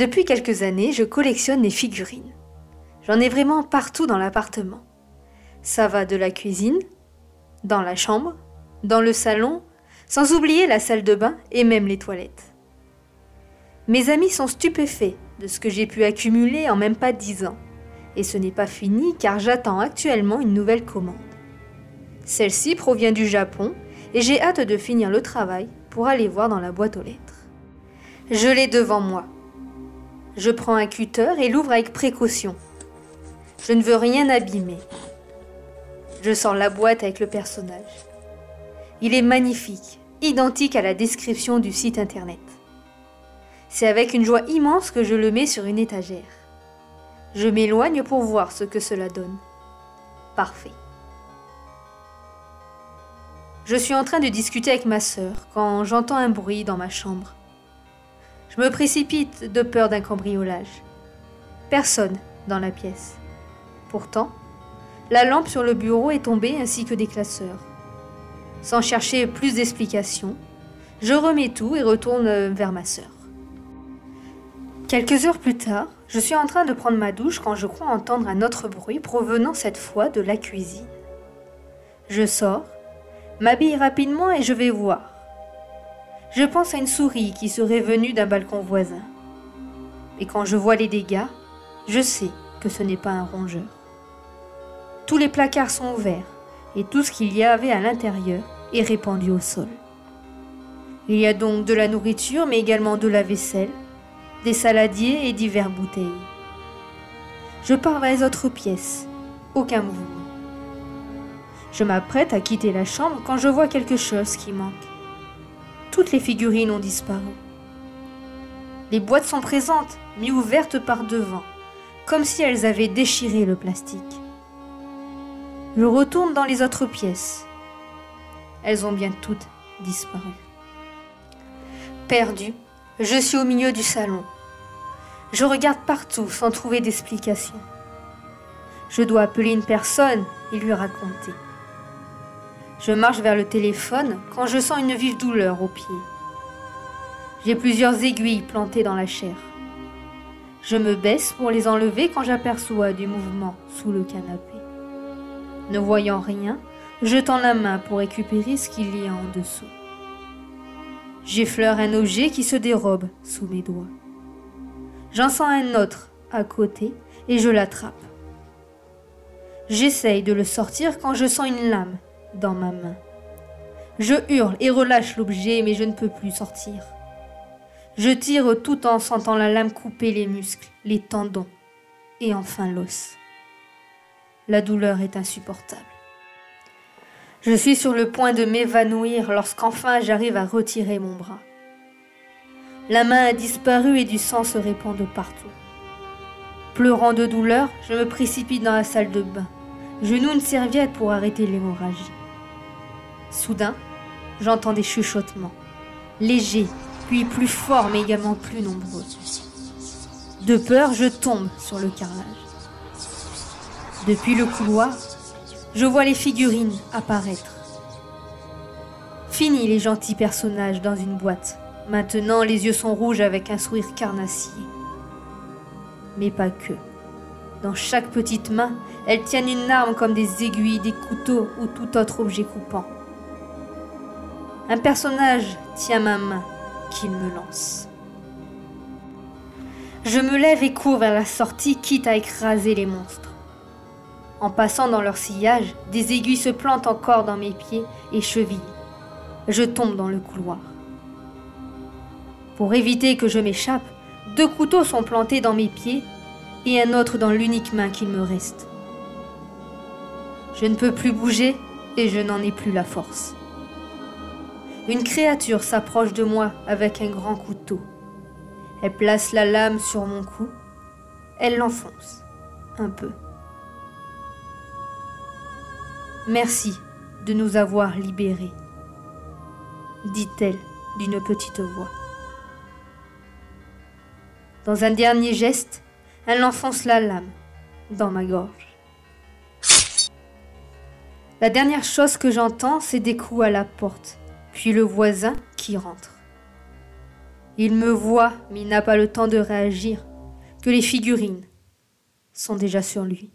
Depuis quelques années, je collectionne les figurines. J'en ai vraiment partout dans l'appartement. Ça va de la cuisine, dans la chambre, dans le salon, sans oublier la salle de bain et même les toilettes. Mes amis sont stupéfaits de ce que j'ai pu accumuler en même pas dix ans. Et ce n'est pas fini car j'attends actuellement une nouvelle commande. Celle-ci provient du Japon et j'ai hâte de finir le travail pour aller voir dans la boîte aux lettres. Je l'ai devant moi. Je prends un cutter et l'ouvre avec précaution. Je ne veux rien abîmer. Je sors la boîte avec le personnage. Il est magnifique, identique à la description du site internet. C'est avec une joie immense que je le mets sur une étagère. Je m'éloigne pour voir ce que cela donne. Parfait. Je suis en train de discuter avec ma sœur quand j'entends un bruit dans ma chambre. Je me précipite de peur d'un cambriolage. Personne dans la pièce. Pourtant, la lampe sur le bureau est tombée ainsi que des classeurs. Sans chercher plus d'explications, je remets tout et retourne vers ma sœur. Quelques heures plus tard, je suis en train de prendre ma douche quand je crois entendre un autre bruit provenant cette fois de la cuisine. Je sors m'habille rapidement et je vais voir. Je pense à une souris qui serait venue d'un balcon voisin. Et quand je vois les dégâts, je sais que ce n'est pas un rongeur. Tous les placards sont ouverts et tout ce qu'il y avait à l'intérieur est répandu au sol. Il y a donc de la nourriture mais également de la vaisselle, des saladiers et divers bouteilles. Je pars vers les autres pièces. Aucun mouvement. Je m'apprête à quitter la chambre quand je vois quelque chose qui manque. Toutes les figurines ont disparu. Les boîtes sont présentes, mais ouvertes par devant, comme si elles avaient déchiré le plastique. Je retourne dans les autres pièces. Elles ont bien toutes disparu. Perdu, je suis au milieu du salon. Je regarde partout sans trouver d'explication. Je dois appeler une personne et lui raconter. Je marche vers le téléphone quand je sens une vive douleur au pied. J'ai plusieurs aiguilles plantées dans la chair. Je me baisse pour les enlever quand j'aperçois du mouvement sous le canapé. Ne voyant rien, je tends la main pour récupérer ce qu'il y a en dessous. J'effleure un objet qui se dérobe sous mes doigts. J'en sens un autre à côté et je l'attrape. J'essaye de le sortir quand je sens une lame dans ma main. Je hurle et relâche l'objet, mais je ne peux plus sortir. Je tire tout en sentant la lame couper les muscles, les tendons et enfin l'os. La douleur est insupportable. Je suis sur le point de m'évanouir lorsqu'enfin j'arrive à retirer mon bras. La main a disparu et du sang se répand de partout. Pleurant de douleur, je me précipite dans la salle de bain. Je noue une serviette pour arrêter l'hémorragie. Soudain, j'entends des chuchotements, légers, puis plus forts mais également plus nombreux. De peur, je tombe sur le carrelage. Depuis le couloir, je vois les figurines apparaître. Fini les gentils personnages dans une boîte. Maintenant, les yeux sont rouges avec un sourire carnassier. Mais pas que. Dans chaque petite main, elles tiennent une arme comme des aiguilles, des couteaux ou tout autre objet coupant. Un personnage tient ma main qu'il me lance. Je me lève et cours vers la sortie, quitte à écraser les monstres. En passant dans leur sillage, des aiguilles se plantent encore dans mes pieds et chevilles. Je tombe dans le couloir. Pour éviter que je m'échappe, deux couteaux sont plantés dans mes pieds et un autre dans l'unique main qu'il me reste. Je ne peux plus bouger et je n'en ai plus la force. Une créature s'approche de moi avec un grand couteau. Elle place la lame sur mon cou. Elle l'enfonce un peu. Merci de nous avoir libérés, dit-elle d'une petite voix. Dans un dernier geste, elle enfonce la lame dans ma gorge. La dernière chose que j'entends, c'est des coups à la porte puis le voisin qui rentre. Il me voit, mais il n'a pas le temps de réagir, que les figurines sont déjà sur lui.